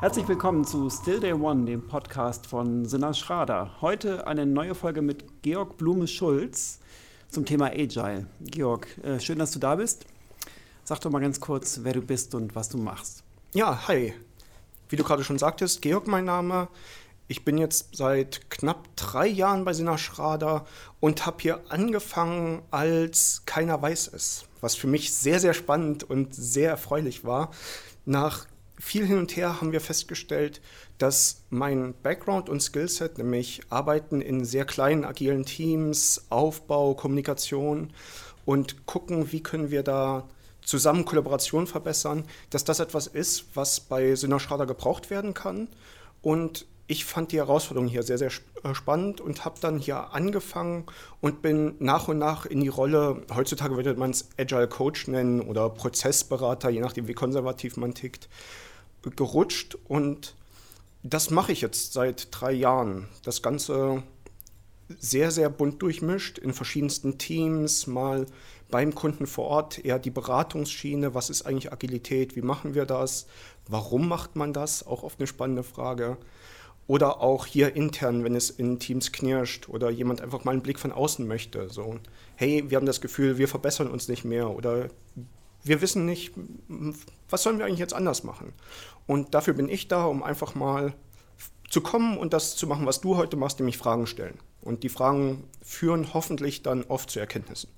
Herzlich willkommen zu Still Day One, dem Podcast von Sinna Schrader. Heute eine neue Folge mit Georg Blume-Schulz zum Thema Agile. Georg, äh, schön, dass du da bist. Sag doch mal ganz kurz, wer du bist und was du machst. Ja, hi. Wie du gerade schon sagtest, Georg mein Name. Ich bin jetzt seit knapp drei Jahren bei Sinna Schrader und habe hier angefangen, als keiner weiß es, was für mich sehr, sehr spannend und sehr erfreulich war. Nach viel hin und her haben wir festgestellt, dass mein Background und Skillset, nämlich Arbeiten in sehr kleinen, agilen Teams, Aufbau, Kommunikation und gucken, wie können wir da zusammen Kollaboration verbessern, dass das etwas ist, was bei Synerschrader gebraucht werden kann. Und ich fand die Herausforderung hier sehr, sehr äh, spannend und habe dann hier angefangen und bin nach und nach in die Rolle, heutzutage würde man es Agile Coach nennen oder Prozessberater, je nachdem, wie konservativ man tickt, gerutscht. Und das mache ich jetzt seit drei Jahren. Das Ganze sehr, sehr bunt durchmischt in verschiedensten Teams, mal beim Kunden vor Ort eher die Beratungsschiene, was ist eigentlich Agilität, wie machen wir das, warum macht man das, auch oft eine spannende Frage. Oder auch hier intern, wenn es in Teams knirscht oder jemand einfach mal einen Blick von außen möchte. So, hey, wir haben das Gefühl, wir verbessern uns nicht mehr oder wir wissen nicht, was sollen wir eigentlich jetzt anders machen. Und dafür bin ich da, um einfach mal zu kommen und das zu machen, was du heute machst, nämlich Fragen stellen. Und die Fragen führen hoffentlich dann oft zu Erkenntnissen.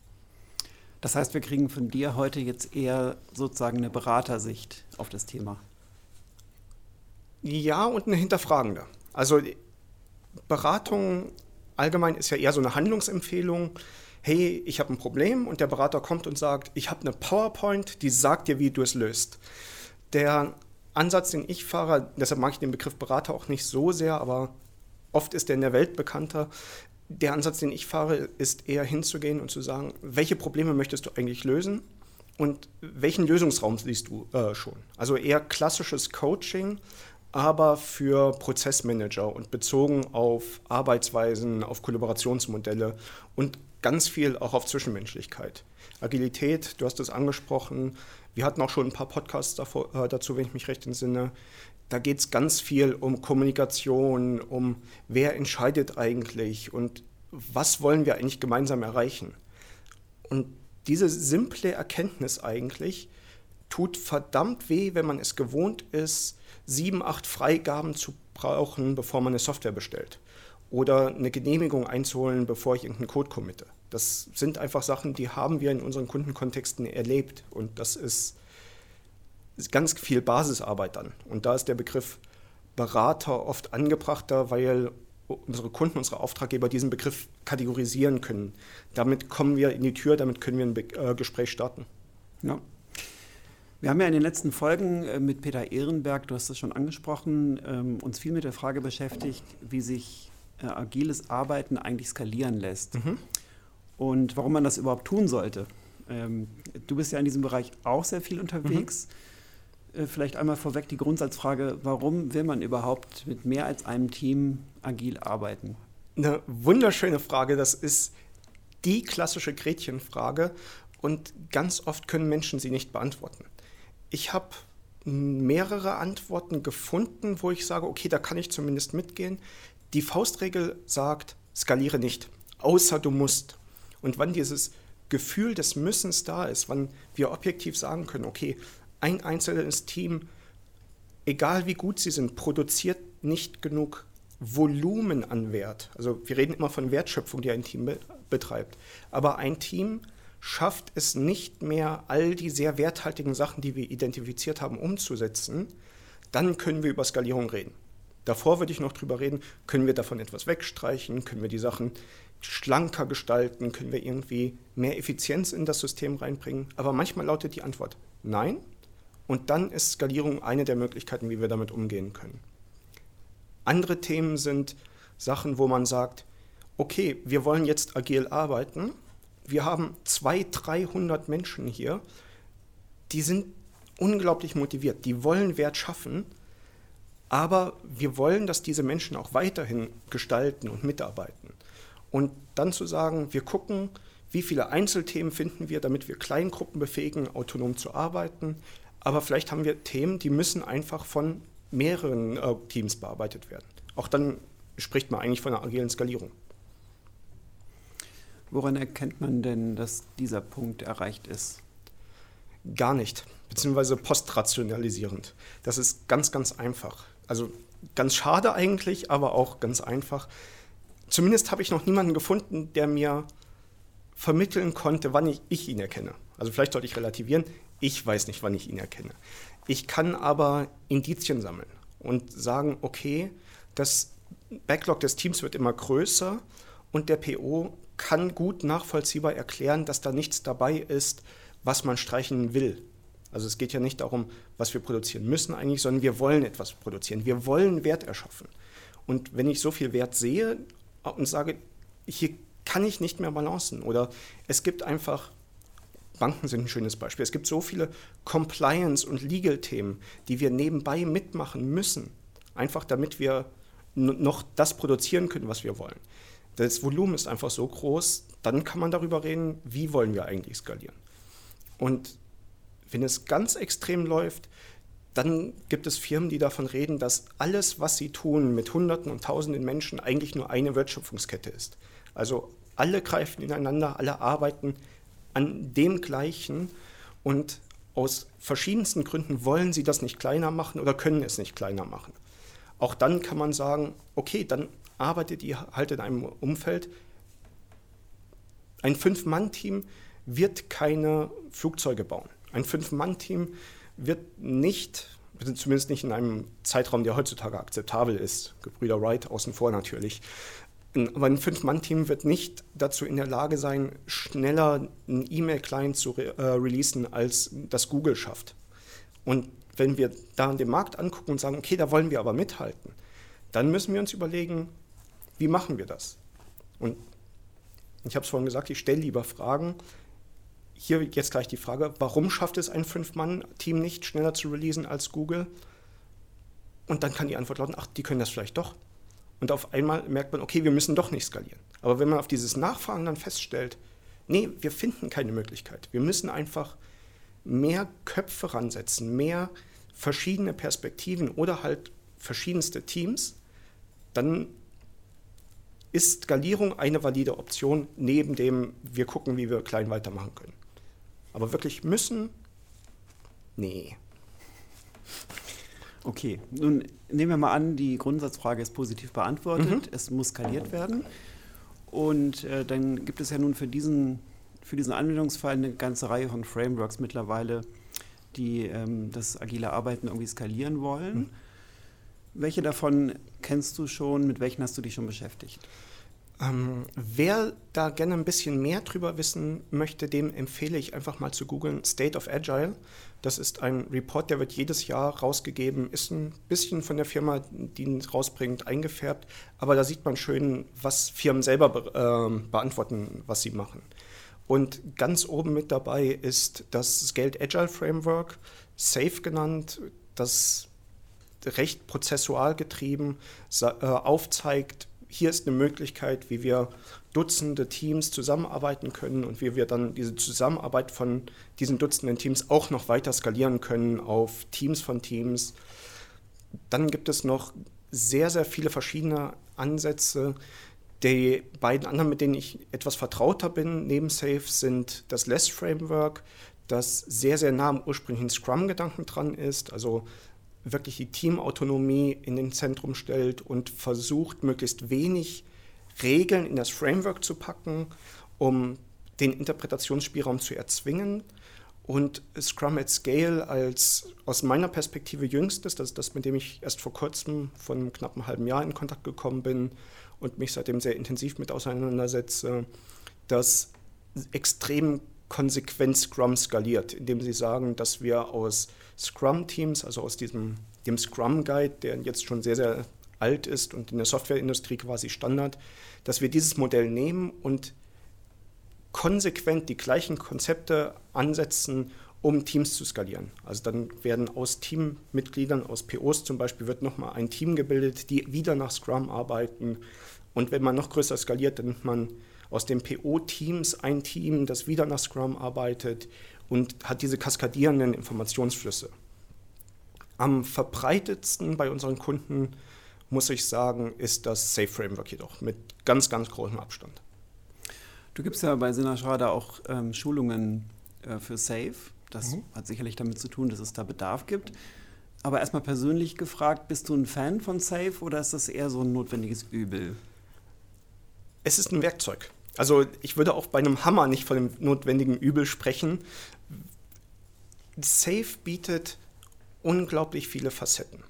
Das heißt, wir kriegen von dir heute jetzt eher sozusagen eine Beratersicht auf das Thema. Ja, und eine hinterfragende. Also Beratung allgemein ist ja eher so eine Handlungsempfehlung. Hey, ich habe ein Problem und der Berater kommt und sagt, ich habe eine PowerPoint, die sagt dir, wie du es löst. Der Ansatz, den ich fahre, deshalb mag ich den Begriff Berater auch nicht so sehr, aber oft ist der in der Welt bekannter. Der Ansatz, den ich fahre, ist eher hinzugehen und zu sagen, welche Probleme möchtest du eigentlich lösen und welchen Lösungsraum siehst du äh, schon? Also eher klassisches Coaching, aber für Prozessmanager und bezogen auf Arbeitsweisen, auf Kollaborationsmodelle und ganz viel auch auf Zwischenmenschlichkeit. Agilität, du hast es angesprochen, wir hatten auch schon ein paar Podcasts davor, äh, dazu, wenn ich mich recht entsinne. Da geht es ganz viel um Kommunikation, um wer entscheidet eigentlich und was wollen wir eigentlich gemeinsam erreichen. Und diese simple Erkenntnis eigentlich tut verdammt weh, wenn man es gewohnt ist, sieben, acht Freigaben zu brauchen, bevor man eine Software bestellt. Oder eine Genehmigung einzuholen, bevor ich irgendeinen Code committe. Das sind einfach Sachen, die haben wir in unseren Kundenkontexten erlebt. Und das ist ganz viel Basisarbeit dann. Und da ist der Begriff Berater oft angebrachter, weil unsere Kunden, unsere Auftraggeber diesen Begriff kategorisieren können. Damit kommen wir in die Tür, damit können wir ein Be äh, Gespräch starten. Ja. Wir haben ja in den letzten Folgen äh, mit Peter Ehrenberg, du hast es schon angesprochen, ähm, uns viel mit der Frage beschäftigt, wie sich äh, agiles Arbeiten eigentlich skalieren lässt mhm. und warum man das überhaupt tun sollte. Ähm, du bist ja in diesem Bereich auch sehr viel unterwegs. Mhm. Äh, vielleicht einmal vorweg die Grundsatzfrage, warum will man überhaupt mit mehr als einem Team agil arbeiten? Eine wunderschöne Frage. Das ist die klassische Gretchenfrage und ganz oft können Menschen sie nicht beantworten ich habe mehrere Antworten gefunden, wo ich sage, okay, da kann ich zumindest mitgehen. Die Faustregel sagt, skaliere nicht, außer du musst. Und wann dieses Gefühl des Müssens da ist, wann wir objektiv sagen können, okay, ein einzelnes Team, egal wie gut sie sind, produziert nicht genug Volumen an Wert. Also wir reden immer von Wertschöpfung, die ein Team be betreibt. Aber ein Team schafft es nicht mehr, all die sehr werthaltigen Sachen, die wir identifiziert haben, umzusetzen, dann können wir über Skalierung reden. Davor würde ich noch drüber reden, können wir davon etwas wegstreichen, können wir die Sachen schlanker gestalten, können wir irgendwie mehr Effizienz in das System reinbringen. Aber manchmal lautet die Antwort nein. Und dann ist Skalierung eine der Möglichkeiten, wie wir damit umgehen können. Andere Themen sind Sachen, wo man sagt, okay, wir wollen jetzt agil arbeiten, wir haben 200, 300 Menschen hier, die sind unglaublich motiviert, die wollen Wert schaffen, aber wir wollen, dass diese Menschen auch weiterhin gestalten und mitarbeiten. Und dann zu sagen, wir gucken, wie viele Einzelthemen finden wir, damit wir Kleingruppen befähigen, autonom zu arbeiten. Aber vielleicht haben wir Themen, die müssen einfach von mehreren äh, Teams bearbeitet werden. Auch dann spricht man eigentlich von einer agilen Skalierung. Woran erkennt man denn, dass dieser Punkt erreicht ist? Gar nicht, beziehungsweise postrationalisierend. Das ist ganz, ganz einfach. Also ganz schade eigentlich, aber auch ganz einfach. Zumindest habe ich noch niemanden gefunden, der mir vermitteln konnte, wann ich, ich ihn erkenne. Also vielleicht sollte ich relativieren, ich weiß nicht, wann ich ihn erkenne. Ich kann aber Indizien sammeln und sagen, okay, das Backlog des Teams wird immer größer und der PO kann gut nachvollziehbar erklären, dass da nichts dabei ist, was man streichen will. Also es geht ja nicht darum, was wir produzieren müssen eigentlich, sondern wir wollen etwas produzieren. Wir wollen Wert erschaffen. Und wenn ich so viel Wert sehe und sage, hier kann ich nicht mehr balancen oder es gibt einfach, Banken sind ein schönes Beispiel, es gibt so viele Compliance- und Legal-Themen, die wir nebenbei mitmachen müssen, einfach damit wir noch das produzieren können, was wir wollen. Das Volumen ist einfach so groß, dann kann man darüber reden, wie wollen wir eigentlich skalieren. Und wenn es ganz extrem läuft, dann gibt es Firmen, die davon reden, dass alles, was sie tun mit Hunderten und Tausenden Menschen, eigentlich nur eine Wertschöpfungskette ist. Also alle greifen ineinander, alle arbeiten an dem Gleichen und aus verschiedensten Gründen wollen sie das nicht kleiner machen oder können es nicht kleiner machen. Auch dann kann man sagen, okay, dann arbeitet ihr halt in einem Umfeld. Ein Fünf-Mann-Team wird keine Flugzeuge bauen. Ein Fünf-Mann-Team wird nicht, zumindest nicht in einem Zeitraum, der heutzutage akzeptabel ist, Gebrüder Wright außen vor natürlich, aber ein Fünf-Mann-Team wird nicht dazu in der Lage sein, schneller einen E-Mail-Client zu re äh, releasen, als das Google schafft. Und wenn wir da den Markt angucken und sagen, okay, da wollen wir aber mithalten, dann müssen wir uns überlegen, wie machen wir das? Und ich habe es vorhin gesagt, ich stelle lieber Fragen. Hier jetzt gleich die Frage, warum schafft es ein Fünf-Mann-Team nicht, schneller zu releasen als Google? Und dann kann die Antwort lauten, ach, die können das vielleicht doch. Und auf einmal merkt man, okay, wir müssen doch nicht skalieren. Aber wenn man auf dieses Nachfragen dann feststellt, nee, wir finden keine Möglichkeit. Wir müssen einfach mehr Köpfe ransetzen, mehr verschiedene Perspektiven oder halt verschiedenste Teams, dann ist Skalierung eine valide Option, neben dem wir gucken, wie wir klein weitermachen können. Aber wirklich müssen? Nee. Okay, nun nehmen wir mal an, die Grundsatzfrage ist positiv beantwortet. Mhm. Es muss skaliert werden. Und äh, dann gibt es ja nun für diesen, für diesen Anwendungsfall eine ganze Reihe von Frameworks mittlerweile, die ähm, das agile Arbeiten irgendwie skalieren wollen. Mhm. Welche davon kennst du schon? Mit welchen hast du dich schon beschäftigt? Ähm, wer da gerne ein bisschen mehr drüber wissen möchte, dem empfehle ich einfach mal zu googeln State of Agile. Das ist ein Report, der wird jedes Jahr rausgegeben, ist ein bisschen von der Firma, die ihn rausbringt, eingefärbt, aber da sieht man schön, was Firmen selber be äh, beantworten, was sie machen. Und ganz oben mit dabei ist das Scaled Agile Framework, SAFE genannt, das recht prozessual getrieben äh, aufzeigt, hier ist eine Möglichkeit, wie wir Dutzende Teams zusammenarbeiten können und wie wir dann diese Zusammenarbeit von diesen Dutzenden Teams auch noch weiter skalieren können auf Teams von Teams. Dann gibt es noch sehr, sehr viele verschiedene Ansätze. Die beiden anderen, mit denen ich etwas vertrauter bin, neben Safe, sind das Less Framework, das sehr, sehr nah am ursprünglichen Scrum-Gedanken dran ist. Also wirklich die Teamautonomie in den Zentrum stellt und versucht, möglichst wenig Regeln in das Framework zu packen, um den Interpretationsspielraum zu erzwingen. Und Scrum at Scale als aus meiner Perspektive jüngstes, das ist das, mit dem ich erst vor kurzem, von einem knappen halben Jahr in Kontakt gekommen bin und mich seitdem sehr intensiv mit auseinandersetze, das extrem konsequent Scrum skaliert, indem sie sagen, dass wir aus Scrum-Teams, also aus diesem dem Scrum Guide, der jetzt schon sehr, sehr alt ist und in der Softwareindustrie quasi Standard, dass wir dieses Modell nehmen und konsequent die gleichen Konzepte ansetzen, um Teams zu skalieren. Also dann werden aus Teammitgliedern, aus POs zum Beispiel, wird nochmal ein Team gebildet, die wieder nach Scrum arbeiten. Und wenn man noch größer skaliert, dann nimmt man aus den PO-Teams ein Team, das wieder nach Scrum arbeitet und hat diese kaskadierenden Informationsflüsse. Am verbreitetsten bei unseren Kunden, muss ich sagen, ist das Safe Framework jedoch mit ganz, ganz großem Abstand. Du gibst ja bei Sinashada auch ähm, Schulungen äh, für Safe. Das mhm. hat sicherlich damit zu tun, dass es da Bedarf gibt. Aber erstmal persönlich gefragt, bist du ein Fan von Safe oder ist das eher so ein notwendiges Übel? Es ist ein Werkzeug. Also ich würde auch bei einem Hammer nicht von dem notwendigen Übel sprechen. Safe bietet unglaublich viele Facetten.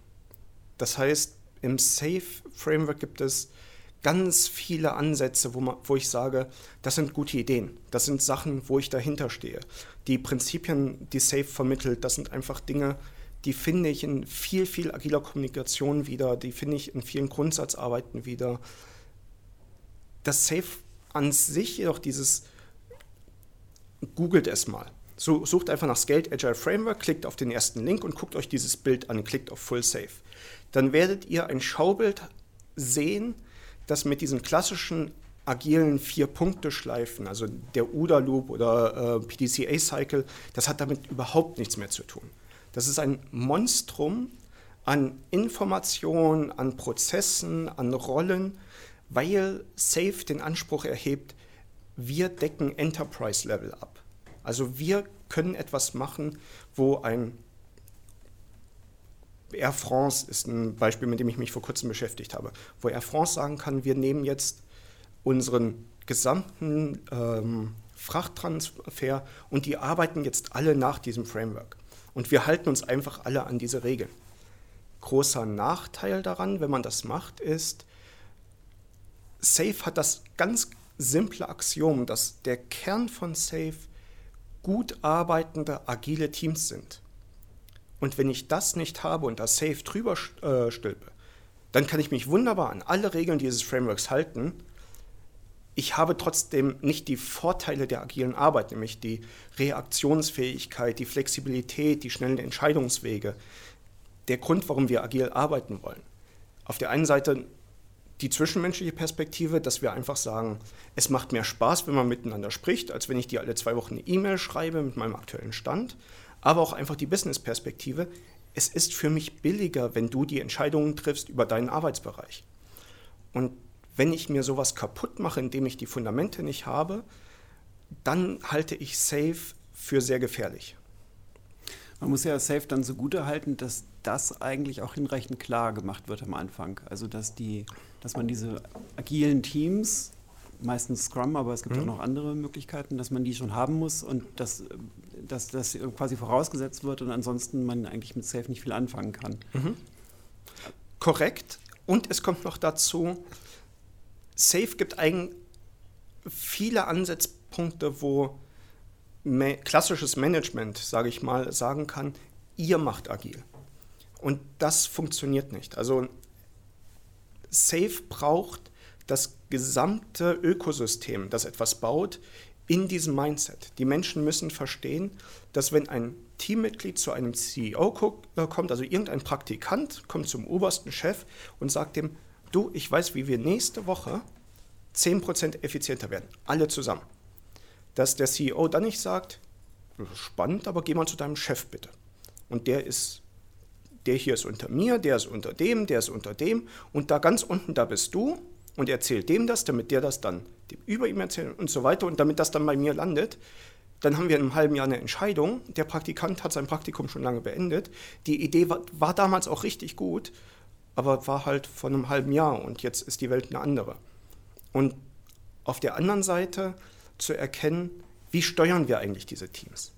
Das heißt, im Safe Framework gibt es ganz viele Ansätze, wo, man, wo ich sage, das sind gute Ideen, das sind Sachen, wo ich dahinter stehe. Die Prinzipien, die Safe vermittelt, das sind einfach Dinge, die finde ich in viel, viel agiler Kommunikation wieder, die finde ich in vielen Grundsatzarbeiten wieder. Das Safe an sich jedoch dieses, googelt es mal. So, sucht einfach nach Scaled Agile Framework, klickt auf den ersten Link und guckt euch dieses Bild an, klickt auf Full Safe. Dann werdet ihr ein Schaubild sehen, das mit diesen klassischen agilen Vier-Punkte-Schleifen, also der UDA-Loop oder äh, PDCA-Cycle, das hat damit überhaupt nichts mehr zu tun. Das ist ein Monstrum an Informationen, an Prozessen, an Rollen, weil SAFE den Anspruch erhebt, wir decken Enterprise-Level ab. Also wir können etwas machen, wo ein Air France ist ein Beispiel, mit dem ich mich vor kurzem beschäftigt habe, wo Air France sagen kann, wir nehmen jetzt unseren gesamten ähm, Frachttransfer und die arbeiten jetzt alle nach diesem Framework. Und wir halten uns einfach alle an diese Regeln. Großer Nachteil daran, wenn man das macht, ist, Safe hat das ganz simple Axiom, dass der Kern von Safe gut arbeitende, agile Teams sind. Und wenn ich das nicht habe und das Safe drüber äh, stülpe, dann kann ich mich wunderbar an alle Regeln dieses Frameworks halten. Ich habe trotzdem nicht die Vorteile der agilen Arbeit, nämlich die Reaktionsfähigkeit, die Flexibilität, die schnellen Entscheidungswege. Der Grund, warum wir agil arbeiten wollen. Auf der einen Seite die zwischenmenschliche Perspektive, dass wir einfach sagen, es macht mehr Spaß, wenn man miteinander spricht, als wenn ich dir alle zwei Wochen eine E-Mail schreibe mit meinem aktuellen Stand aber auch einfach die Business-Perspektive. Es ist für mich billiger, wenn du die Entscheidungen triffst über deinen Arbeitsbereich. Und wenn ich mir sowas kaputt mache, indem ich die Fundamente nicht habe, dann halte ich Safe für sehr gefährlich. Man muss ja Safe dann so gut erhalten, dass das eigentlich auch hinreichend klar gemacht wird am Anfang. Also dass, die, dass man diese agilen Teams meistens Scrum, aber es gibt mhm. auch noch andere Möglichkeiten, dass man die schon haben muss und dass, dass das quasi vorausgesetzt wird und ansonsten man eigentlich mit Safe nicht viel anfangen kann. Mhm. Korrekt. Und es kommt noch dazu, Safe gibt eigentlich viele Ansatzpunkte, wo klassisches Management, sage ich mal, sagen kann, ihr macht agil. Und das funktioniert nicht. Also Safe braucht das gesamte Ökosystem, das etwas baut, in diesem Mindset. Die Menschen müssen verstehen, dass wenn ein Teammitglied zu einem CEO äh, kommt, also irgendein Praktikant kommt zum obersten Chef und sagt dem, du, ich weiß, wie wir nächste Woche 10% effizienter werden, alle zusammen. Dass der CEO dann nicht sagt, spannend, aber geh mal zu deinem Chef bitte. Und der ist, der hier ist unter mir, der ist unter dem, der ist unter dem und da ganz unten, da bist du und erzählt dem das, damit der das dann dem über ihm erzählt und so weiter und damit das dann bei mir landet, dann haben wir in einem halben Jahr eine Entscheidung. Der Praktikant hat sein Praktikum schon lange beendet. Die Idee war, war damals auch richtig gut, aber war halt vor einem halben Jahr und jetzt ist die Welt eine andere. Und auf der anderen Seite zu erkennen, wie steuern wir eigentlich diese Teams?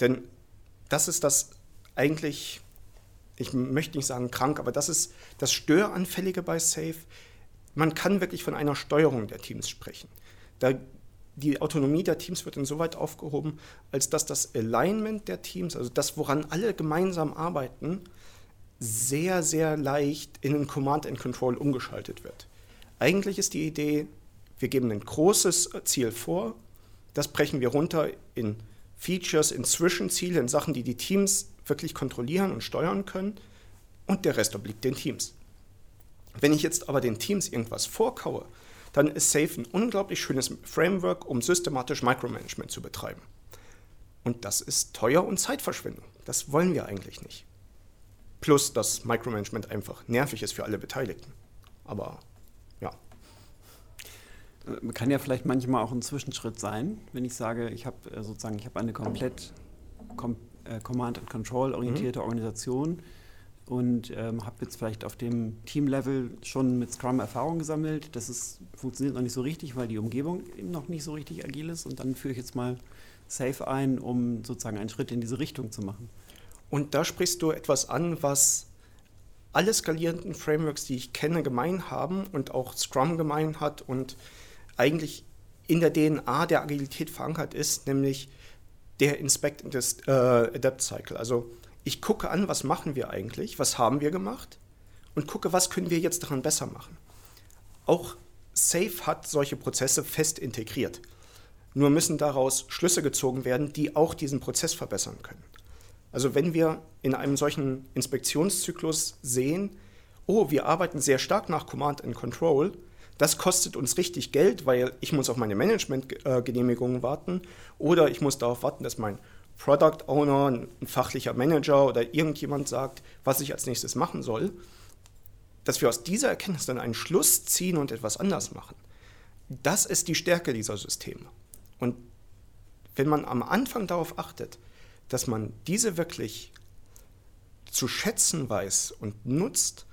Denn das ist das eigentlich, ich möchte nicht sagen krank, aber das ist das Störanfällige bei Safe man kann wirklich von einer Steuerung der Teams sprechen. Da die Autonomie der Teams wird insoweit aufgehoben, als dass das Alignment der Teams, also das, woran alle gemeinsam arbeiten, sehr, sehr leicht in ein Command and Control umgeschaltet wird. Eigentlich ist die Idee, wir geben ein großes Ziel vor, das brechen wir runter in Features, in Zwischenziele, in Sachen, die die Teams wirklich kontrollieren und steuern können und der Rest obliegt den Teams. Wenn ich jetzt aber den Teams irgendwas vorkaue, dann ist Safe ein unglaublich schönes Framework, um systematisch Micromanagement zu betreiben. Und das ist teuer und Zeitverschwendung. Das wollen wir eigentlich nicht. Plus, dass Micromanagement einfach nervig ist für alle Beteiligten. Aber kann ja vielleicht manchmal auch ein Zwischenschritt sein, wenn ich sage, ich habe äh, sozusagen, ich habe eine komplett Com äh, Command and Control orientierte mhm. Organisation und ähm, habe jetzt vielleicht auf dem Team-Level schon mit Scrum Erfahrung gesammelt. Das ist, funktioniert noch nicht so richtig, weil die Umgebung eben noch nicht so richtig agil ist. Und dann führe ich jetzt mal Safe ein, um sozusagen einen Schritt in diese Richtung zu machen. Und da sprichst du etwas an, was alle skalierenden Frameworks, die ich kenne, gemein haben und auch Scrum gemein hat und eigentlich in der DNA der Agilität verankert ist, nämlich der Inspect and äh, Adapt Cycle. Also ich gucke an, was machen wir eigentlich, was haben wir gemacht und gucke, was können wir jetzt daran besser machen. Auch Safe hat solche Prozesse fest integriert. Nur müssen daraus Schlüsse gezogen werden, die auch diesen Prozess verbessern können. Also wenn wir in einem solchen Inspektionszyklus sehen, oh, wir arbeiten sehr stark nach Command and Control, das kostet uns richtig Geld, weil ich muss auf meine Management-Genehmigungen warten oder ich muss darauf warten, dass mein Product Owner, ein fachlicher Manager oder irgendjemand sagt, was ich als nächstes machen soll, dass wir aus dieser Erkenntnis dann einen Schluss ziehen und etwas anders machen. Das ist die Stärke dieser Systeme. Und wenn man am Anfang darauf achtet, dass man diese wirklich zu schätzen weiß und nutzt,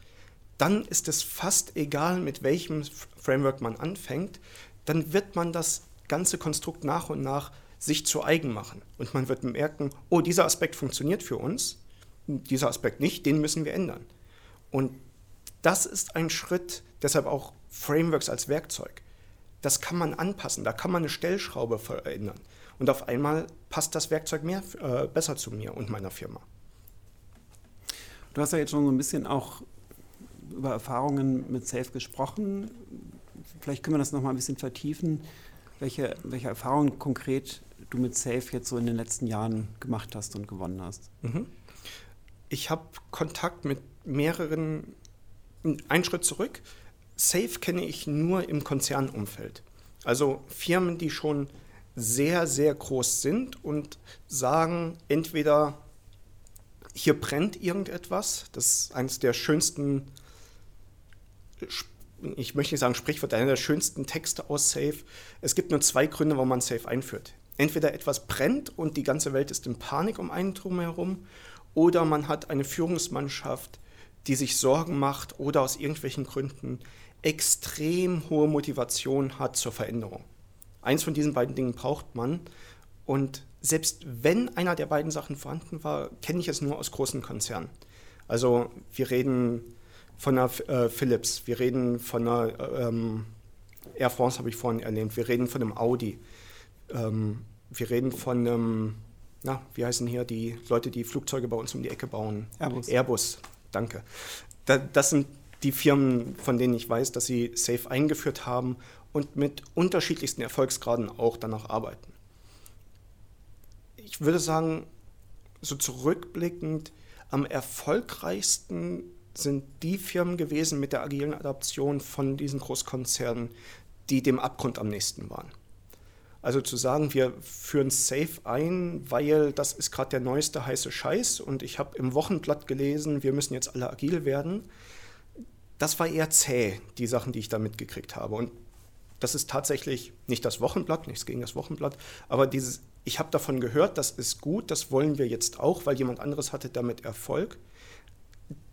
dann ist es fast egal, mit welchem Framework man anfängt, dann wird man das ganze Konstrukt nach und nach sich zu eigen machen. Und man wird merken, oh, dieser Aspekt funktioniert für uns, dieser Aspekt nicht, den müssen wir ändern. Und das ist ein Schritt, deshalb auch Frameworks als Werkzeug. Das kann man anpassen, da kann man eine Stellschraube verändern. Und auf einmal passt das Werkzeug mehr, äh, besser zu mir und meiner Firma. Du hast ja jetzt schon so ein bisschen auch über Erfahrungen mit Safe gesprochen. Vielleicht können wir das noch mal ein bisschen vertiefen, welche, welche Erfahrungen konkret du mit Safe jetzt so in den letzten Jahren gemacht hast und gewonnen hast? Mhm. Ich habe Kontakt mit mehreren, einen Schritt zurück. Safe kenne ich nur im Konzernumfeld. Also Firmen, die schon sehr, sehr groß sind und sagen, entweder hier brennt irgendetwas, das ist eines der schönsten, ich möchte nicht sagen Sprichwort, einer der schönsten Texte aus Safe. Es gibt nur zwei Gründe, warum man Safe einführt entweder etwas brennt und die ganze Welt ist in Panik um einen drumherum, oder man hat eine Führungsmannschaft, die sich Sorgen macht oder aus irgendwelchen Gründen extrem hohe Motivation hat zur Veränderung. Eins von diesen beiden Dingen braucht man. Und selbst wenn einer der beiden Sachen vorhanden war, kenne ich es nur aus großen Konzernen. Also wir reden von einer äh, Philips, wir reden von einer ähm, Air France, habe ich vorhin erwähnt, wir reden von einem Audi. Ähm, wir reden von einem, na, wie heißen hier die Leute, die Flugzeuge bei uns um die Ecke bauen? Airbus. Airbus, danke. Da, das sind die Firmen, von denen ich weiß, dass sie Safe eingeführt haben und mit unterschiedlichsten Erfolgsgraden auch danach arbeiten. Ich würde sagen, so zurückblickend, am erfolgreichsten sind die Firmen gewesen mit der agilen Adaption von diesen Großkonzernen, die dem Abgrund am nächsten waren. Also zu sagen, wir führen Safe ein, weil das ist gerade der neueste heiße Scheiß und ich habe im Wochenblatt gelesen, wir müssen jetzt alle agil werden. Das war eher zäh, die Sachen, die ich da mitgekriegt habe. Und das ist tatsächlich nicht das Wochenblatt, nichts gegen das Wochenblatt, aber dieses, ich habe davon gehört, das ist gut, das wollen wir jetzt auch, weil jemand anderes hatte damit Erfolg.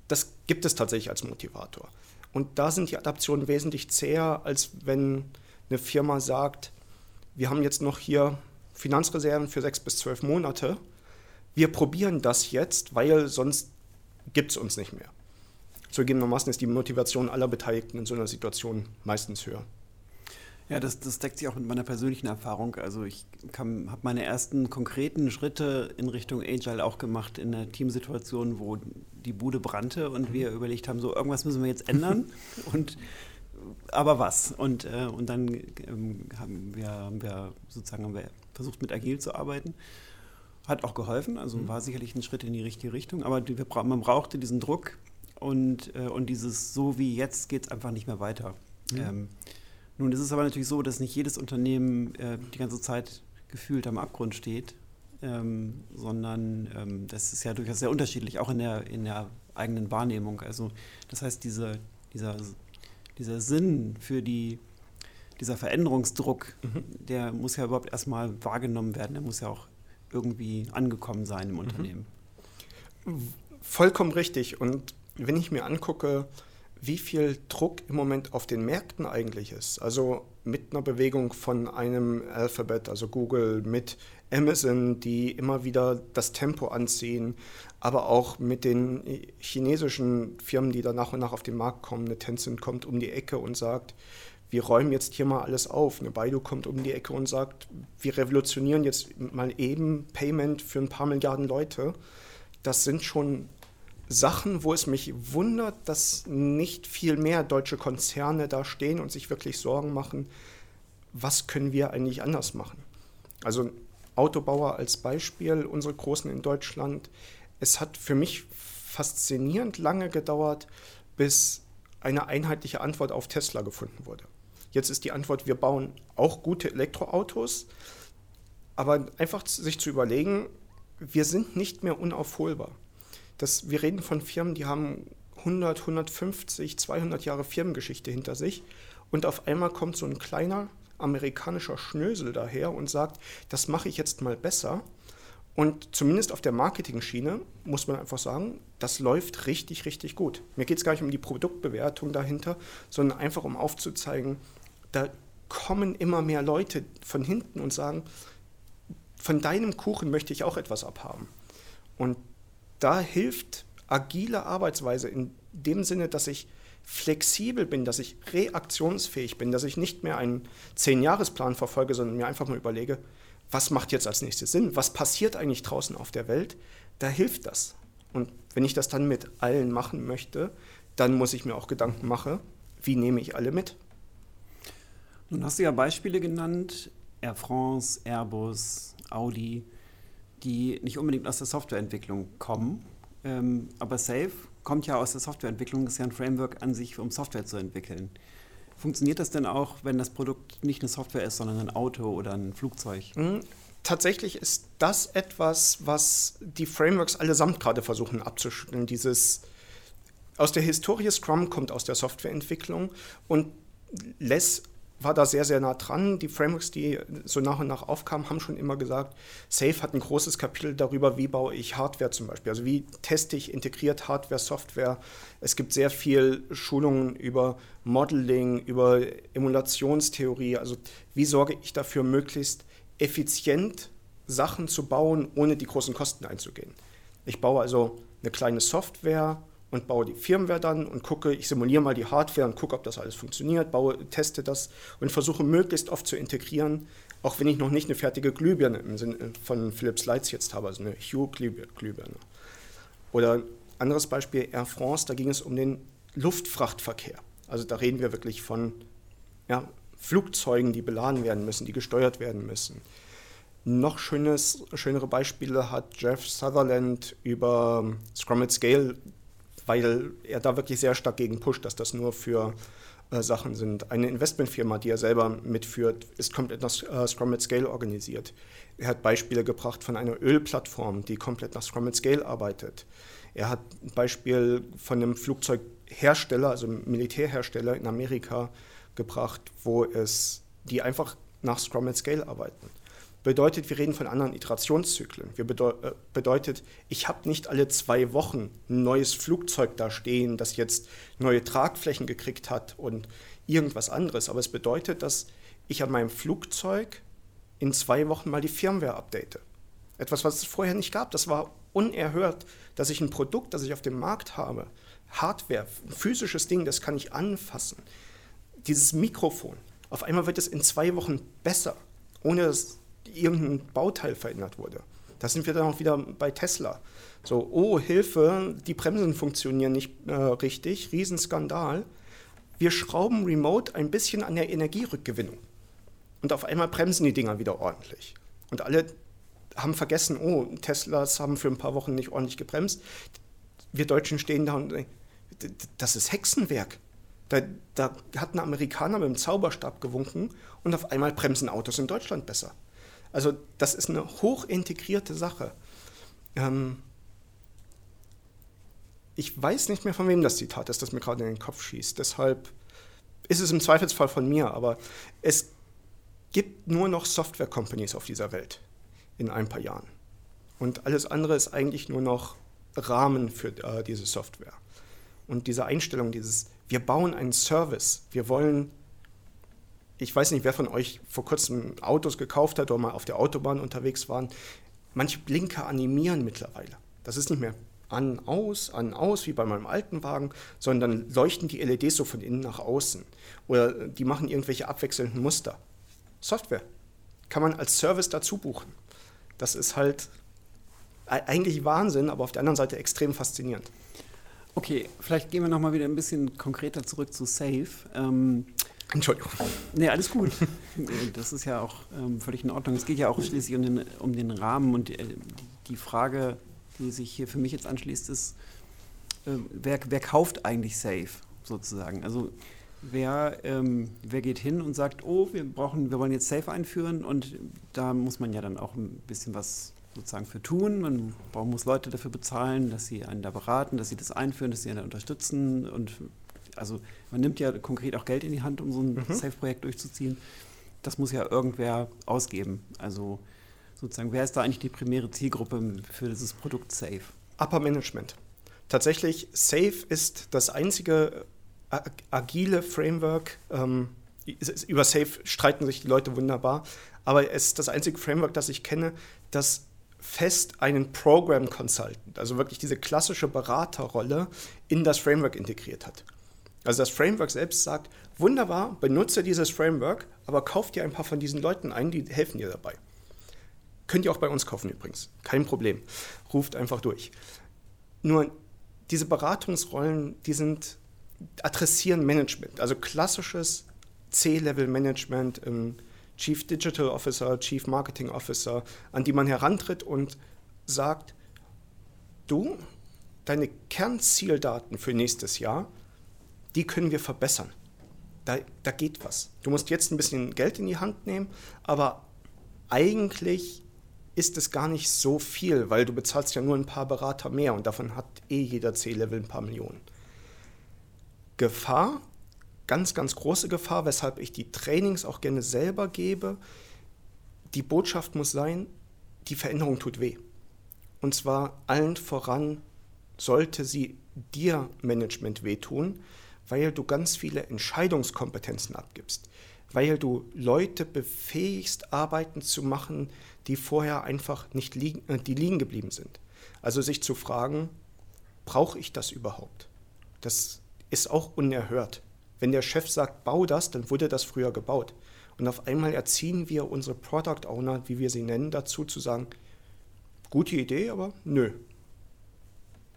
Das gibt es tatsächlich als Motivator. Und da sind die Adaptionen wesentlich zäher, als wenn eine Firma sagt, wir haben jetzt noch hier Finanzreserven für sechs bis zwölf Monate. Wir probieren das jetzt, weil sonst gibt es uns nicht mehr. Zugegebenermaßen ist die Motivation aller Beteiligten in so einer Situation meistens höher. Ja, das, das deckt sich auch mit meiner persönlichen Erfahrung. Also ich habe meine ersten konkreten Schritte in Richtung Agile auch gemacht in einer Teamsituation, wo die Bude brannte und wir überlegt haben, so irgendwas müssen wir jetzt ändern. und aber was? Und, äh, und dann ähm, haben, wir, haben wir sozusagen haben wir versucht, mit Agil zu arbeiten. Hat auch geholfen, also mhm. war sicherlich ein Schritt in die richtige Richtung, aber die, wir, man brauchte diesen Druck und, äh, und dieses so wie jetzt geht es einfach nicht mehr weiter. Mhm. Ähm, nun ist es aber natürlich so, dass nicht jedes Unternehmen äh, die ganze Zeit gefühlt am Abgrund steht, ähm, sondern ähm, das ist ja durchaus sehr unterschiedlich, auch in der, in der eigenen Wahrnehmung. Also das heißt, diese, dieser, dieser Sinn für die, dieser Veränderungsdruck, mhm. der muss ja überhaupt erstmal wahrgenommen werden, der muss ja auch irgendwie angekommen sein im mhm. Unternehmen. Vollkommen richtig. Und wenn ich mir angucke, wie viel Druck im Moment auf den Märkten eigentlich ist, also mit einer Bewegung von einem Alphabet, also Google, mit Amazon, die immer wieder das Tempo anziehen, aber auch mit den chinesischen Firmen, die da nach und nach auf den Markt kommen. Eine Tencent kommt um die Ecke und sagt, wir räumen jetzt hier mal alles auf. Eine Baidu kommt um die Ecke und sagt, wir revolutionieren jetzt mal eben Payment für ein paar Milliarden Leute. Das sind schon Sachen, wo es mich wundert, dass nicht viel mehr deutsche Konzerne da stehen und sich wirklich Sorgen machen, was können wir eigentlich anders machen. Also Autobauer als Beispiel, unsere Großen in Deutschland. Es hat für mich faszinierend lange gedauert, bis eine einheitliche Antwort auf Tesla gefunden wurde. Jetzt ist die Antwort, wir bauen auch gute Elektroautos, aber einfach sich zu überlegen, wir sind nicht mehr unaufholbar. Das, wir reden von Firmen, die haben 100, 150, 200 Jahre Firmengeschichte hinter sich und auf einmal kommt so ein kleiner amerikanischer Schnösel daher und sagt, das mache ich jetzt mal besser. Und zumindest auf der Marketing-Schiene muss man einfach sagen, das läuft richtig, richtig gut. Mir geht es gar nicht um die Produktbewertung dahinter, sondern einfach um aufzuzeigen, da kommen immer mehr Leute von hinten und sagen, von deinem Kuchen möchte ich auch etwas abhaben. Und da hilft agile Arbeitsweise in dem Sinne, dass ich flexibel bin, dass ich reaktionsfähig bin, dass ich nicht mehr einen Zehn-Jahres-Plan verfolge, sondern mir einfach mal überlege, was macht jetzt als nächstes Sinn? Was passiert eigentlich draußen auf der Welt? Da hilft das. Und wenn ich das dann mit allen machen möchte, dann muss ich mir auch Gedanken machen, wie nehme ich alle mit? Nun hast du ja Beispiele genannt, Air France, Airbus, Audi, die nicht unbedingt aus der Softwareentwicklung kommen. Ähm, aber Safe kommt ja aus der Softwareentwicklung, ist ja ein Framework an sich, um Software zu entwickeln. Funktioniert das denn auch, wenn das Produkt nicht eine Software ist, sondern ein Auto oder ein Flugzeug? Mhm. Tatsächlich ist das etwas, was die Frameworks allesamt gerade versuchen abzuschütteln. Dieses aus der Historie Scrum kommt aus der Softwareentwicklung und Less war da sehr, sehr nah dran. Die Frameworks, die so nach und nach aufkamen, haben schon immer gesagt, Safe hat ein großes Kapitel darüber, wie baue ich Hardware zum Beispiel. Also wie teste ich integriert Hardware, Software. Es gibt sehr viel Schulungen über Modeling, über Emulationstheorie. Also wie sorge ich dafür, möglichst effizient Sachen zu bauen, ohne die großen Kosten einzugehen. Ich baue also eine kleine Software, und baue die Firmware dann und gucke, ich simuliere mal die Hardware und gucke, ob das alles funktioniert, baue, teste das und versuche möglichst oft zu integrieren, auch wenn ich noch nicht eine fertige Glühbirne im Sinne von Philips Lights jetzt habe, also eine Hue-Glühbirne. Oder anderes Beispiel Air France, da ging es um den Luftfrachtverkehr. Also da reden wir wirklich von ja, Flugzeugen, die beladen werden müssen, die gesteuert werden müssen. Noch schönes, schönere Beispiele hat Jeff Sutherland über Scrum at Scale weil er da wirklich sehr stark gegen pusht, dass das nur für äh, Sachen sind. Eine Investmentfirma, die er selber mitführt, ist komplett nach äh, Scrum at Scale organisiert. Er hat Beispiele gebracht von einer Ölplattform, die komplett nach Scrum at Scale arbeitet. Er hat ein Beispiel von einem Flugzeughersteller, also Militärhersteller in Amerika gebracht, wo es die einfach nach Scrum at Scale arbeiten bedeutet, wir reden von anderen Iterationszyklen. Wir bedeu äh, bedeutet, ich habe nicht alle zwei Wochen ein neues Flugzeug da stehen, das jetzt neue Tragflächen gekriegt hat und irgendwas anderes. Aber es bedeutet, dass ich an meinem Flugzeug in zwei Wochen mal die Firmware update. Etwas, was es vorher nicht gab. Das war unerhört, dass ich ein Produkt, das ich auf dem Markt habe, Hardware, ein physisches Ding, das kann ich anfassen. Dieses Mikrofon, auf einmal wird es in zwei Wochen besser, ohne dass irgendein Bauteil verändert wurde. Da sind wir dann auch wieder bei Tesla. So, oh, Hilfe, die Bremsen funktionieren nicht äh, richtig, Riesenskandal. Wir schrauben remote ein bisschen an der Energierückgewinnung. Und auf einmal bremsen die Dinger wieder ordentlich. Und alle haben vergessen, oh, Teslas haben für ein paar Wochen nicht ordentlich gebremst. Wir Deutschen stehen da und das ist Hexenwerk. Da, da hat ein Amerikaner mit dem Zauberstab gewunken und auf einmal bremsen Autos in Deutschland besser. Also das ist eine hochintegrierte Sache. Ähm, ich weiß nicht mehr, von wem das Zitat ist, das mir gerade in den Kopf schießt. Deshalb ist es im Zweifelsfall von mir, aber es gibt nur noch Software-Companies auf dieser Welt in ein paar Jahren. Und alles andere ist eigentlich nur noch Rahmen für äh, diese Software. Und diese Einstellung, dieses, wir bauen einen Service, wir wollen, ich weiß nicht, wer von euch vor kurzem Autos gekauft hat oder mal auf der Autobahn unterwegs waren, manche Blinker animieren mittlerweile. Das ist nicht mehr an, aus, an, aus, wie bei meinem alten Wagen, sondern leuchten die LEDs so von innen nach außen. Oder die machen irgendwelche abwechselnden Muster. Software kann man als Service dazu buchen. Das ist halt eigentlich Wahnsinn, aber auf der anderen Seite extrem faszinierend. Okay, vielleicht gehen wir nochmal wieder ein bisschen konkreter zurück zu Safe. Ähm, Entschuldigung. Nee, alles gut. Das ist ja auch ähm, völlig in Ordnung. Es geht ja auch schließlich um den, um den Rahmen und äh, die Frage, die sich hier für mich jetzt anschließt, ist, äh, wer, wer kauft eigentlich Safe sozusagen? Also wer, ähm, wer geht hin und sagt, oh, wir brauchen, wir wollen jetzt Safe einführen und da muss man ja dann auch ein bisschen was sozusagen für tun. Man muss Leute dafür bezahlen, dass sie einen da beraten, dass sie das einführen, dass sie einen da unterstützen und also man nimmt ja konkret auch Geld in die Hand, um so ein mhm. Safe-Projekt durchzuziehen. Das muss ja irgendwer ausgeben. Also sozusagen, wer ist da eigentlich die primäre Zielgruppe für dieses Produkt Safe? Upper Management. Tatsächlich, Safe ist das einzige äh, agile Framework. Ähm, über Safe streiten sich die Leute wunderbar, aber es ist das einzige Framework, das ich kenne, das fest einen Program Consultant, also wirklich diese klassische Beraterrolle, in das Framework integriert hat. Also das Framework selbst sagt, wunderbar, benutze dieses Framework, aber kauf dir ein paar von diesen Leuten ein, die helfen dir dabei. Könnt ihr auch bei uns kaufen übrigens. Kein Problem. Ruft einfach durch. Nur diese Beratungsrollen, die sind, adressieren Management, also klassisches C-Level-Management im Chief Digital Officer, Chief Marketing Officer, an die man herantritt und sagt, du, deine Kernzieldaten für nächstes Jahr, die können wir verbessern. Da, da geht was. Du musst jetzt ein bisschen Geld in die Hand nehmen, aber eigentlich ist es gar nicht so viel, weil du bezahlst ja nur ein paar Berater mehr und davon hat eh jeder C-Level ein paar Millionen. Gefahr, ganz, ganz große Gefahr, weshalb ich die Trainings auch gerne selber gebe. Die Botschaft muss sein, die Veränderung tut weh. Und zwar allen voran sollte sie dir Management wehtun, weil du ganz viele Entscheidungskompetenzen abgibst, weil du Leute befähigst, Arbeiten zu machen, die vorher einfach nicht liegen, äh, die liegen geblieben sind. Also sich zu fragen, brauche ich das überhaupt? Das ist auch unerhört. Wenn der Chef sagt, bau das, dann wurde das früher gebaut. Und auf einmal erziehen wir unsere Product Owner, wie wir sie nennen, dazu zu sagen, gute Idee, aber nö,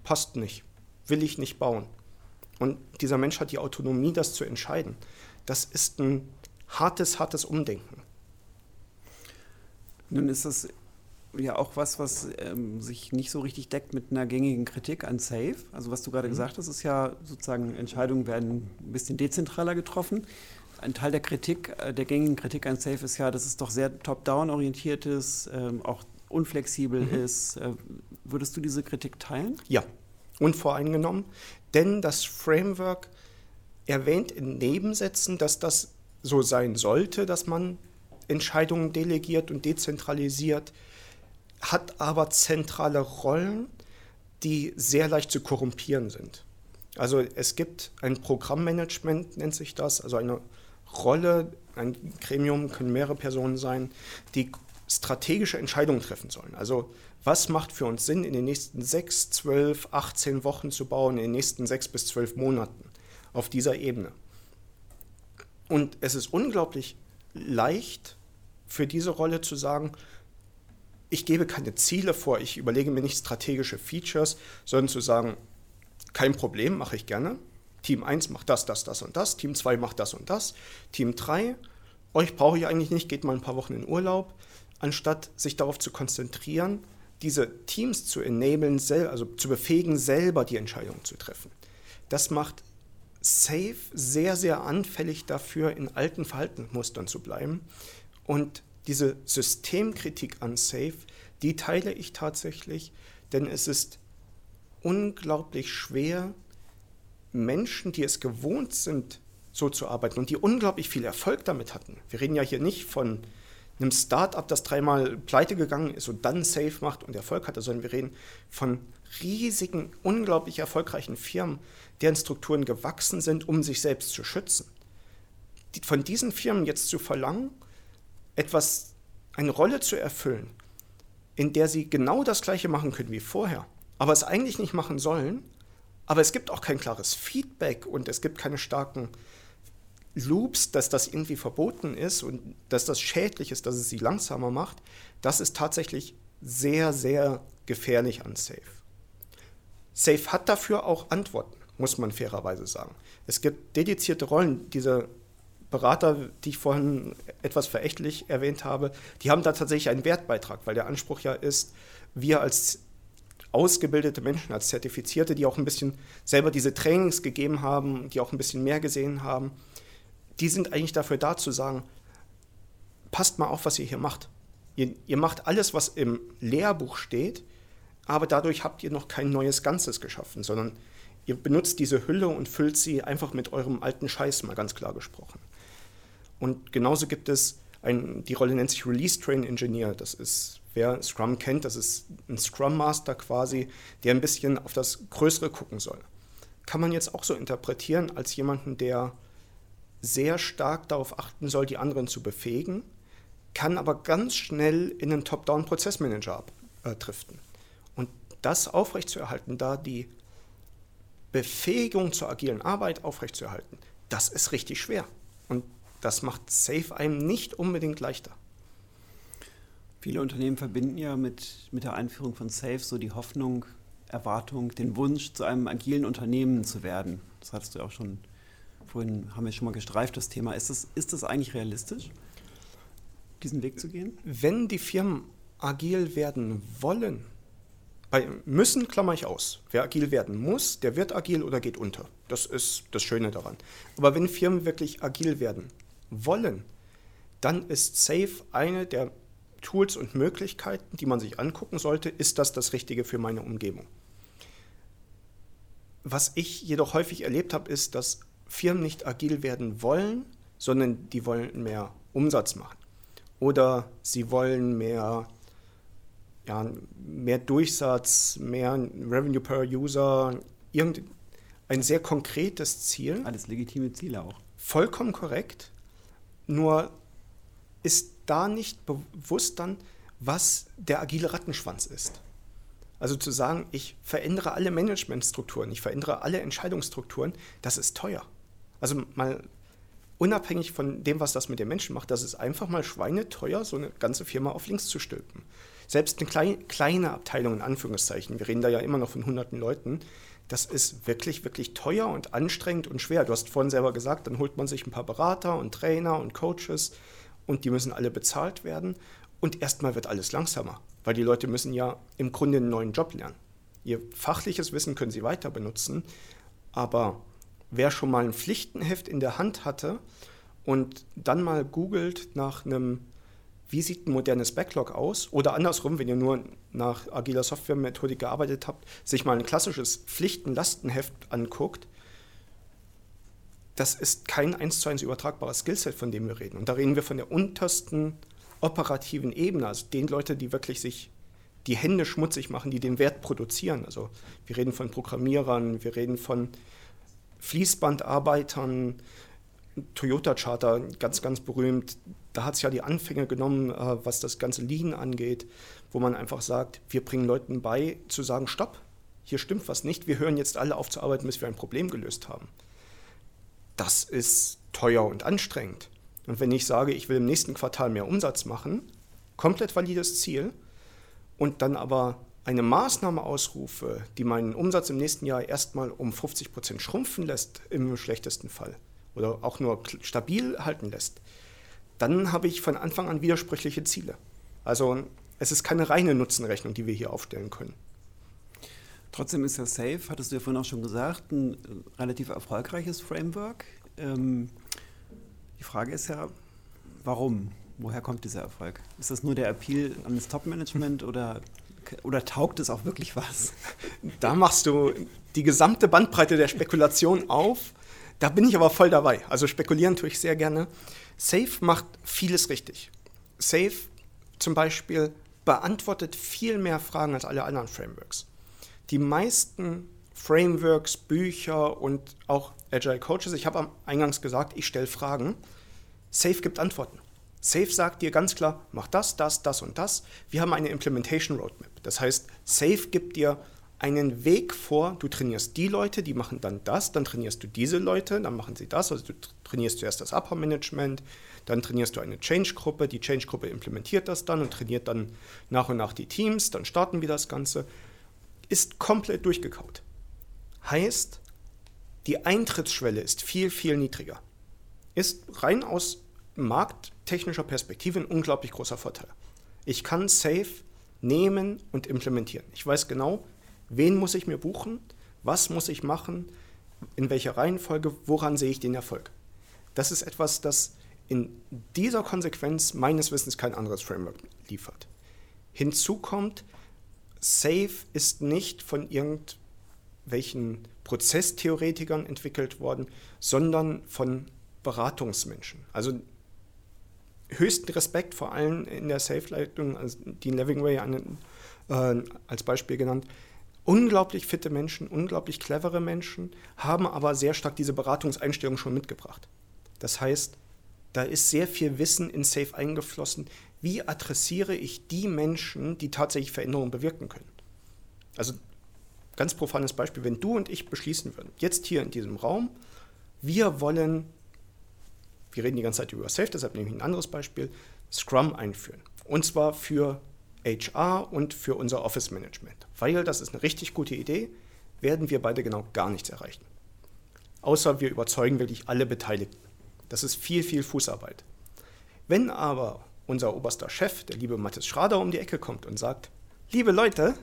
passt nicht, will ich nicht bauen. Und dieser Mensch hat die Autonomie, das zu entscheiden. Das ist ein hartes, hartes Umdenken. Nun ist das ja auch was, was ähm, sich nicht so richtig deckt mit einer gängigen Kritik an Safe. Also was du gerade mhm. gesagt hast, ist ja sozusagen, Entscheidungen werden ein bisschen dezentraler getroffen. Ein Teil der Kritik, äh, der gängigen Kritik an Safe ist ja, dass es doch sehr top-down orientiert ist, ähm, auch unflexibel mhm. ist. Äh, würdest du diese Kritik teilen? Ja, unvoreingenommen. Denn das Framework erwähnt in Nebensätzen, dass das so sein sollte, dass man Entscheidungen delegiert und dezentralisiert, hat aber zentrale Rollen, die sehr leicht zu korrumpieren sind. Also es gibt ein Programmmanagement, nennt sich das, also eine Rolle, ein Gremium können mehrere Personen sein, die strategische Entscheidungen treffen sollen. Also was macht für uns Sinn, in den nächsten sechs, zwölf, 18 Wochen zu bauen, in den nächsten sechs bis zwölf Monaten auf dieser Ebene. Und es ist unglaublich leicht für diese Rolle zu sagen, ich gebe keine Ziele vor, ich überlege mir nicht strategische Features, sondern zu sagen, kein Problem, mache ich gerne. Team 1 macht das, das, das und das, Team 2 macht das und das, Team 3, euch brauche ich eigentlich nicht, geht mal ein paar Wochen in Urlaub, anstatt sich darauf zu konzentrieren, diese Teams zu enablen, also zu befähigen, selber die Entscheidungen zu treffen. Das macht Safe sehr, sehr anfällig dafür, in alten Verhaltensmustern zu bleiben. Und diese Systemkritik an Safe, die teile ich tatsächlich, denn es ist unglaublich schwer, Menschen, die es gewohnt sind, so zu arbeiten und die unglaublich viel Erfolg damit hatten. Wir reden ja hier nicht von einem Start-up, das dreimal pleite gegangen ist und dann safe macht und Erfolg hatte, sondern wir reden von riesigen, unglaublich erfolgreichen Firmen, deren Strukturen gewachsen sind, um sich selbst zu schützen. Von diesen Firmen jetzt zu verlangen, etwas, eine Rolle zu erfüllen, in der sie genau das Gleiche machen können wie vorher, aber es eigentlich nicht machen sollen, aber es gibt auch kein klares Feedback und es gibt keine starken Loops, dass das irgendwie verboten ist und dass das schädlich ist, dass es sie langsamer macht, das ist tatsächlich sehr, sehr gefährlich an Safe. Safe hat dafür auch Antworten, muss man fairerweise sagen. Es gibt dedizierte Rollen, diese Berater, die ich vorhin etwas verächtlich erwähnt habe, die haben da tatsächlich einen Wertbeitrag, weil der Anspruch ja ist, wir als ausgebildete Menschen, als Zertifizierte, die auch ein bisschen selber diese Trainings gegeben haben, die auch ein bisschen mehr gesehen haben, die sind eigentlich dafür da zu sagen, passt mal auf, was ihr hier macht. Ihr, ihr macht alles, was im Lehrbuch steht, aber dadurch habt ihr noch kein neues Ganzes geschaffen, sondern ihr benutzt diese Hülle und füllt sie einfach mit eurem alten Scheiß, mal ganz klar gesprochen. Und genauso gibt es ein, die Rolle nennt sich Release Train Engineer. Das ist, wer Scrum kennt, das ist ein Scrum Master quasi, der ein bisschen auf das Größere gucken soll. Kann man jetzt auch so interpretieren als jemanden, der sehr stark darauf achten soll, die anderen zu befähigen, kann aber ganz schnell in einen Top-Down-Prozessmanager abdriften. Und das aufrechtzuerhalten, da die Befähigung zur agilen Arbeit aufrechtzuerhalten, das ist richtig schwer. Und das macht Safe einem nicht unbedingt leichter. Viele Unternehmen verbinden ja mit, mit der Einführung von Safe so die Hoffnung, Erwartung, den Wunsch, zu einem agilen Unternehmen zu werden. Das hattest du auch schon vorhin, haben wir schon mal gestreift, das Thema. Ist das, ist das eigentlich realistisch, diesen Weg zu gehen? Wenn die Firmen agil werden wollen, bei müssen klammer ich aus. Wer agil werden muss, der wird agil oder geht unter. Das ist das Schöne daran. Aber wenn Firmen wirklich agil werden wollen, dann ist Safe eine der Tools und Möglichkeiten, die man sich angucken sollte. Ist das das Richtige für meine Umgebung? Was ich jedoch häufig erlebt habe, ist, dass Firmen nicht agil werden wollen, sondern die wollen mehr Umsatz machen. Oder sie wollen mehr, ja, mehr Durchsatz, mehr Revenue per User, irgendein sehr konkretes Ziel. Alles legitime Ziele auch. Vollkommen korrekt. Nur ist da nicht bewusst dann, was der agile Rattenschwanz ist. Also zu sagen, ich verändere alle Managementstrukturen, ich verändere alle Entscheidungsstrukturen, das ist teuer. Also mal unabhängig von dem, was das mit den Menschen macht, das ist einfach mal schweineteuer, so eine ganze Firma auf links zu stülpen. Selbst eine klein, kleine Abteilung in Anführungszeichen, wir reden da ja immer noch von hunderten Leuten, das ist wirklich, wirklich teuer und anstrengend und schwer. Du hast vorhin selber gesagt, dann holt man sich ein paar Berater und Trainer und Coaches und die müssen alle bezahlt werden. Und erstmal wird alles langsamer, weil die Leute müssen ja im Grunde einen neuen Job lernen. Ihr fachliches Wissen können sie weiter benutzen, aber wer schon mal ein Pflichtenheft in der Hand hatte und dann mal googelt nach einem, wie sieht ein modernes Backlog aus, oder andersrum, wenn ihr nur nach agiler Softwaremethodik gearbeitet habt, sich mal ein klassisches Pflichtenlastenheft anguckt, das ist kein eins zu eins übertragbares Skillset, von dem wir reden. Und da reden wir von der untersten operativen Ebene, also den Leute, die wirklich sich die Hände schmutzig machen, die den Wert produzieren. Also wir reden von Programmierern, wir reden von Fließbandarbeitern, Toyota Charter, ganz, ganz berühmt. Da hat es ja die Anfänge genommen, äh, was das ganze Lean angeht, wo man einfach sagt, wir bringen Leuten bei, zu sagen, stopp, hier stimmt was nicht, wir hören jetzt alle auf zu arbeiten, bis wir ein Problem gelöst haben. Das ist teuer und anstrengend. Und wenn ich sage, ich will im nächsten Quartal mehr Umsatz machen, komplett valides Ziel, und dann aber eine Maßnahme ausrufe, die meinen Umsatz im nächsten Jahr erstmal um 50 Prozent schrumpfen lässt, im schlechtesten Fall, oder auch nur stabil halten lässt, dann habe ich von Anfang an widersprüchliche Ziele. Also es ist keine reine Nutzenrechnung, die wir hier aufstellen können. Trotzdem ist ja Safe, hattest du ja vorhin auch schon gesagt, ein relativ erfolgreiches Framework. Ähm, die Frage ist ja, warum? Woher kommt dieser Erfolg? Ist das nur der Appeal an das Top-Management oder oder taugt es auch wirklich was? Da machst du die gesamte Bandbreite der Spekulation auf. Da bin ich aber voll dabei. Also spekulieren tue ich sehr gerne. Safe macht vieles richtig. Safe zum Beispiel beantwortet viel mehr Fragen als alle anderen Frameworks. Die meisten Frameworks, Bücher und auch Agile Coaches, ich habe am Eingangs gesagt, ich stelle Fragen. Safe gibt Antworten. Safe sagt dir ganz klar, mach das, das, das und das. Wir haben eine Implementation Roadmap. Das heißt, Safe gibt dir einen Weg vor, du trainierst die Leute, die machen dann das, dann trainierst du diese Leute, dann machen sie das. Also du trainierst zuerst das Upper Management, dann trainierst du eine Change-Gruppe, die Change-Gruppe implementiert das dann und trainiert dann nach und nach die Teams, dann starten wir das Ganze. Ist komplett durchgekaut. Heißt, die Eintrittsschwelle ist viel, viel niedriger. Ist rein aus markttechnischer Perspektive ein unglaublich großer Vorteil. Ich kann Safe nehmen und implementieren. Ich weiß genau, wen muss ich mir buchen, was muss ich machen, in welcher Reihenfolge, woran sehe ich den Erfolg. Das ist etwas, das in dieser Konsequenz meines Wissens kein anderes Framework liefert. Hinzu kommt, Safe ist nicht von irgendwelchen Prozesstheoretikern entwickelt worden, sondern von Beratungsmenschen. Also höchsten Respekt vor allem in der Safe-Leitung, also Dean Levingway äh, als Beispiel genannt. Unglaublich fitte Menschen, unglaublich clevere Menschen, haben aber sehr stark diese Beratungseinstellung schon mitgebracht. Das heißt, da ist sehr viel Wissen in Safe eingeflossen. Wie adressiere ich die Menschen, die tatsächlich Veränderungen bewirken können? Also ganz profanes Beispiel, wenn du und ich beschließen würden, jetzt hier in diesem Raum, wir wollen wir reden die ganze Zeit über Safe, deshalb nehme ich ein anderes Beispiel, Scrum einführen. Und zwar für HR und für unser Office Management. Weil das ist eine richtig gute Idee, werden wir beide genau gar nichts erreichen. Außer wir überzeugen wirklich alle Beteiligten. Das ist viel, viel Fußarbeit. Wenn aber unser oberster Chef, der liebe Mathis Schrader, um die Ecke kommt und sagt, liebe Leute,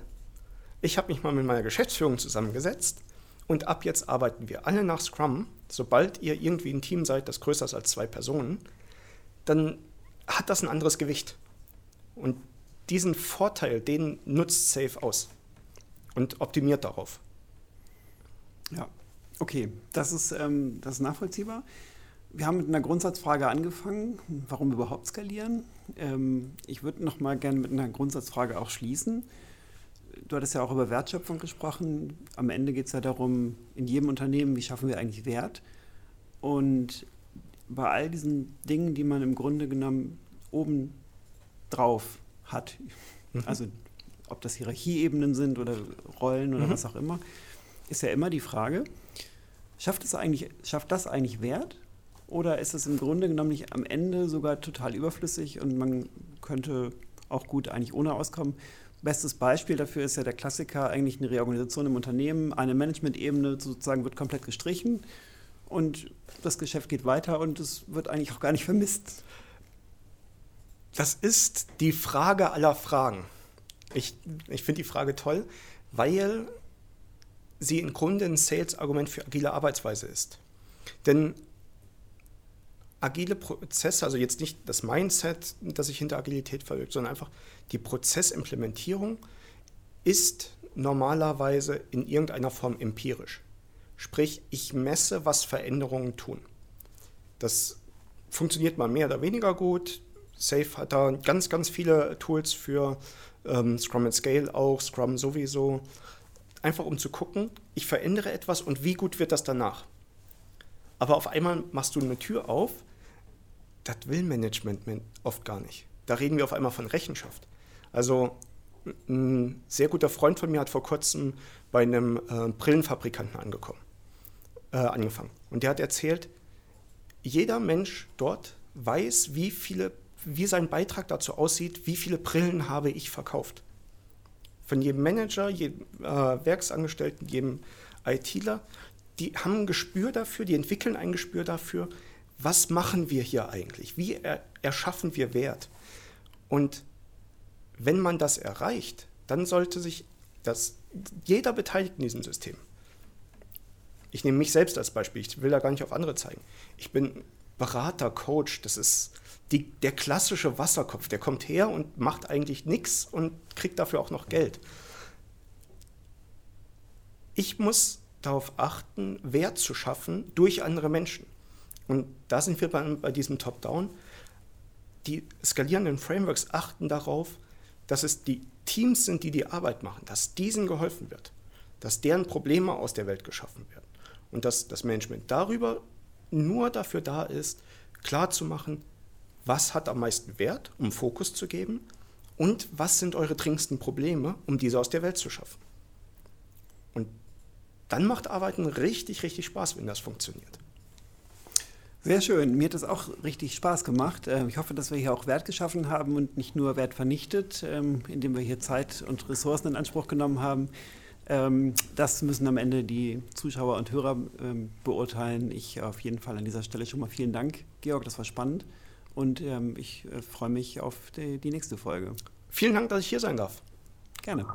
ich habe mich mal mit meiner Geschäftsführung zusammengesetzt und ab jetzt arbeiten wir alle nach Scrum. Sobald ihr irgendwie ein Team seid, das größer ist als zwei Personen, dann hat das ein anderes Gewicht. Und diesen Vorteil, den nutzt Safe aus und optimiert darauf. Ja, okay, das ist, ähm, das ist nachvollziehbar. Wir haben mit einer Grundsatzfrage angefangen, warum überhaupt skalieren. Ähm, ich würde noch mal gerne mit einer Grundsatzfrage auch schließen du hattest ja auch über Wertschöpfung gesprochen. Am Ende geht es ja darum, in jedem Unternehmen, wie schaffen wir eigentlich Wert? Und bei all diesen Dingen, die man im Grunde genommen oben drauf hat, mhm. also ob das Hierarchieebenen sind oder Rollen oder mhm. was auch immer, ist ja immer die Frage, schafft, es eigentlich, schafft das eigentlich Wert? Oder ist es im Grunde genommen nicht am Ende sogar total überflüssig und man könnte auch gut eigentlich ohne auskommen? Bestes Beispiel dafür ist ja der Klassiker, eigentlich eine Reorganisation im Unternehmen. Eine Management-Ebene sozusagen wird komplett gestrichen und das Geschäft geht weiter und es wird eigentlich auch gar nicht vermisst. Das ist die Frage aller Fragen. Ich, ich finde die Frage toll, weil sie im Grunde ein Sales-Argument für agile Arbeitsweise ist. Denn agile Prozesse, also jetzt nicht das Mindset, das sich hinter Agilität verbirgt, sondern einfach die Prozessimplementierung ist normalerweise in irgendeiner Form empirisch. Sprich, ich messe, was Veränderungen tun. Das funktioniert mal mehr oder weniger gut. Safe hat da ganz, ganz viele Tools für ähm, Scrum and Scale auch, Scrum sowieso. Einfach um zu gucken, ich verändere etwas und wie gut wird das danach. Aber auf einmal machst du eine Tür auf, das will Management oft gar nicht. Da reden wir auf einmal von Rechenschaft. Also ein sehr guter Freund von mir hat vor kurzem bei einem äh, Brillenfabrikanten angekommen, äh, angefangen. Und der hat erzählt, jeder Mensch dort weiß, wie viele, wie sein Beitrag dazu aussieht, wie viele Brillen habe ich verkauft. Von jedem Manager, jedem äh, Werksangestellten, jedem ITler, die haben ein Gespür dafür, die entwickeln ein Gespür dafür, was machen wir hier eigentlich? Wie er, erschaffen wir Wert? Und wenn man das erreicht, dann sollte sich das, jeder beteiligt in diesem System. Ich nehme mich selbst als Beispiel, ich will da gar nicht auf andere zeigen. Ich bin Berater, Coach, das ist die, der klassische Wasserkopf, der kommt her und macht eigentlich nichts und kriegt dafür auch noch Geld. Ich muss darauf achten, Wert zu schaffen durch andere Menschen. Und da sind wir bei, bei diesem Top-Down. Die skalierenden Frameworks achten darauf, dass es die Teams sind, die die Arbeit machen, dass diesen geholfen wird, dass deren Probleme aus der Welt geschaffen werden und dass das Management darüber nur dafür da ist, klarzumachen, was hat am meisten Wert, um Fokus zu geben und was sind eure dringendsten Probleme, um diese aus der Welt zu schaffen. Und dann macht Arbeiten richtig, richtig Spaß, wenn das funktioniert. Sehr schön. Mir hat das auch richtig Spaß gemacht. Ähm, ich hoffe, dass wir hier auch Wert geschaffen haben und nicht nur Wert vernichtet, ähm, indem wir hier Zeit und Ressourcen in Anspruch genommen haben. Ähm, das müssen am Ende die Zuschauer und Hörer beurteilen. Ich auf jeden Fall an dieser Stelle schon mal vielen Dank, Georg, das war spannend. Und ich äh, freue mich auf die nächste Folge. Vielen Dank, dass ich hier sein darf. Gerne.